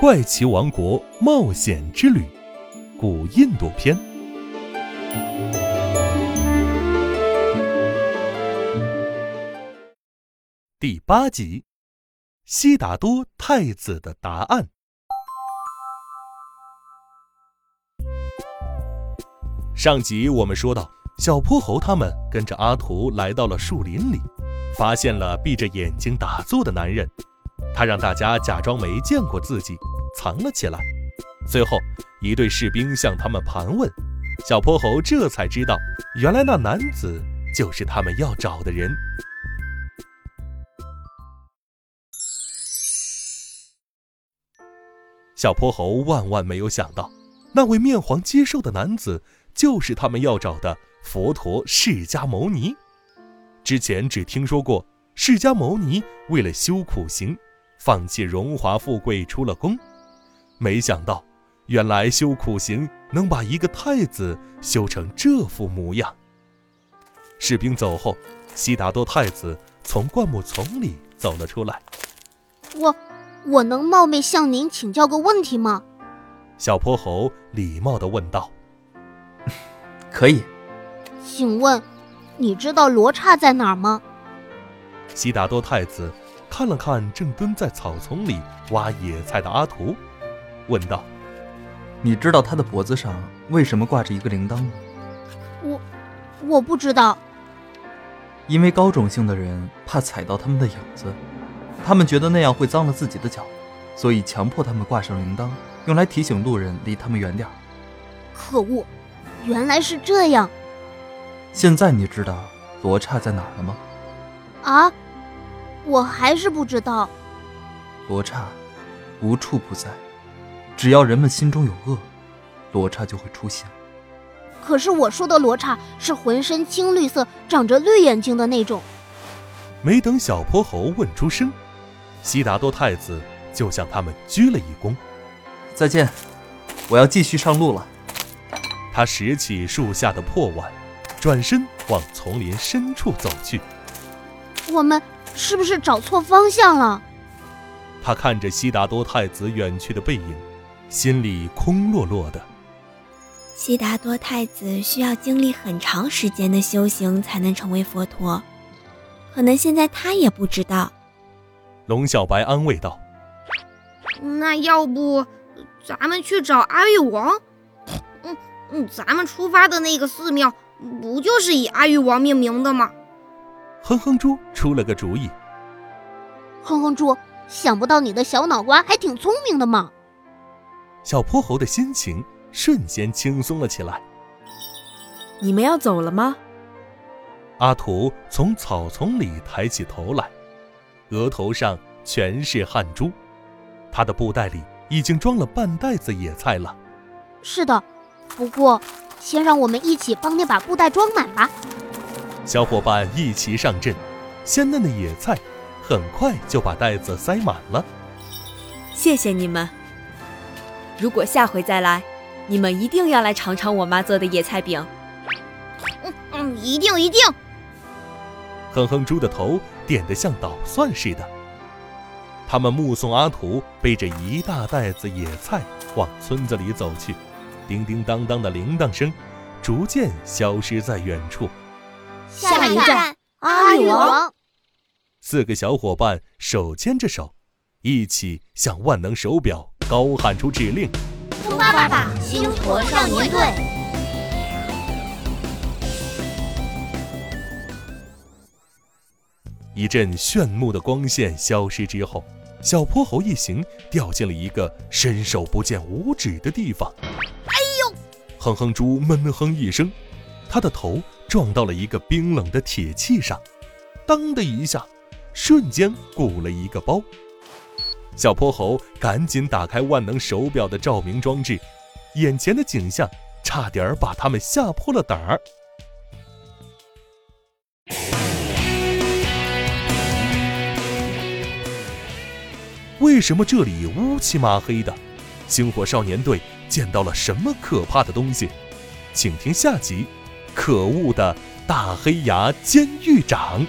怪奇王国冒险之旅》古印度篇第八集：悉达多太子的答案。上集我们说到，小泼猴他们跟着阿图来到了树林里，发现了闭着眼睛打坐的男人。他让大家假装没见过自己，藏了起来。最后，一队士兵向他们盘问，小泼猴这才知道，原来那男子就是他们要找的人。小泼猴万万没有想到，那位面黄肌瘦的男子。就是他们要找的佛陀释迦牟尼。之前只听说过释迦牟尼为了修苦行，放弃荣华富贵出了宫，没想到原来修苦行能把一个太子修成这副模样。士兵走后，悉达多太子从灌木丛里走了出来。我，我能冒昧向您请教个问题吗？小泼猴礼貌地问道。可以，请问，你知道罗刹在哪儿吗？悉达多太子看了看正蹲在草丛里挖野菜的阿图，问道：“你知道他的脖子上为什么挂着一个铃铛吗？”我，我不知道。因为高种姓的人怕踩到他们的影子，他们觉得那样会脏了自己的脚，所以强迫他们挂上铃铛，用来提醒路人离他们远点儿。可恶！原来是这样。现在你知道罗刹在哪儿了吗？啊，我还是不知道。罗刹无处不在，只要人们心中有恶，罗刹就会出现。可是我说的罗刹是浑身青绿色、长着绿眼睛的那种。没等小泼猴问出声，悉达多太子就向他们鞠了一躬：“再见，我要继续上路了。”他拾起树下的破碗，转身往丛林深处走去。我们是不是找错方向了？他看着悉达多太子远去的背影，心里空落落的。悉达多太子需要经历很长时间的修行才能成为佛陀，可能现在他也不知道。龙小白安慰道：“那要不咱们去找阿育王？”嗯嗯，咱们出发的那个寺庙不就是以阿育王命名的吗？哼哼猪出了个主意。哼哼猪，想不到你的小脑瓜还挺聪明的嘛！小泼猴的心情瞬间轻松了起来。你们要走了吗？阿土从草丛里抬起头来，额头上全是汗珠，他的布袋里已经装了半袋子野菜了。是的。不过，先让我们一起帮你把布袋装满吧。小伙伴一齐上阵，鲜嫩的野菜很快就把袋子塞满了。谢谢你们！如果下回再来，你们一定要来尝尝我妈做的野菜饼。嗯嗯，一定一定！哼哼猪的头点得像捣蒜似的。他们目送阿土背着一大袋子野菜往村子里走去。叮叮当当的铃铛声逐渐消失在远处。下一站，阿育王。四个小伙伴手牵着手，一起向万能手表高喊出指令：“出发吧，星火少年队！”一阵炫目的光线消失之后，小泼猴一行掉进了一个伸手不见五指的地方。哎呦哼哼猪闷哼一声，他的头撞到了一个冰冷的铁器上，当的一下，瞬间鼓了一个包。小泼猴赶紧打开万能手表的照明装置，眼前的景象差点把他们吓破了胆儿。为什么这里乌漆麻黑的？星火少年队。见到了什么可怕的东西？请听下集《可恶的大黑牙监狱长》。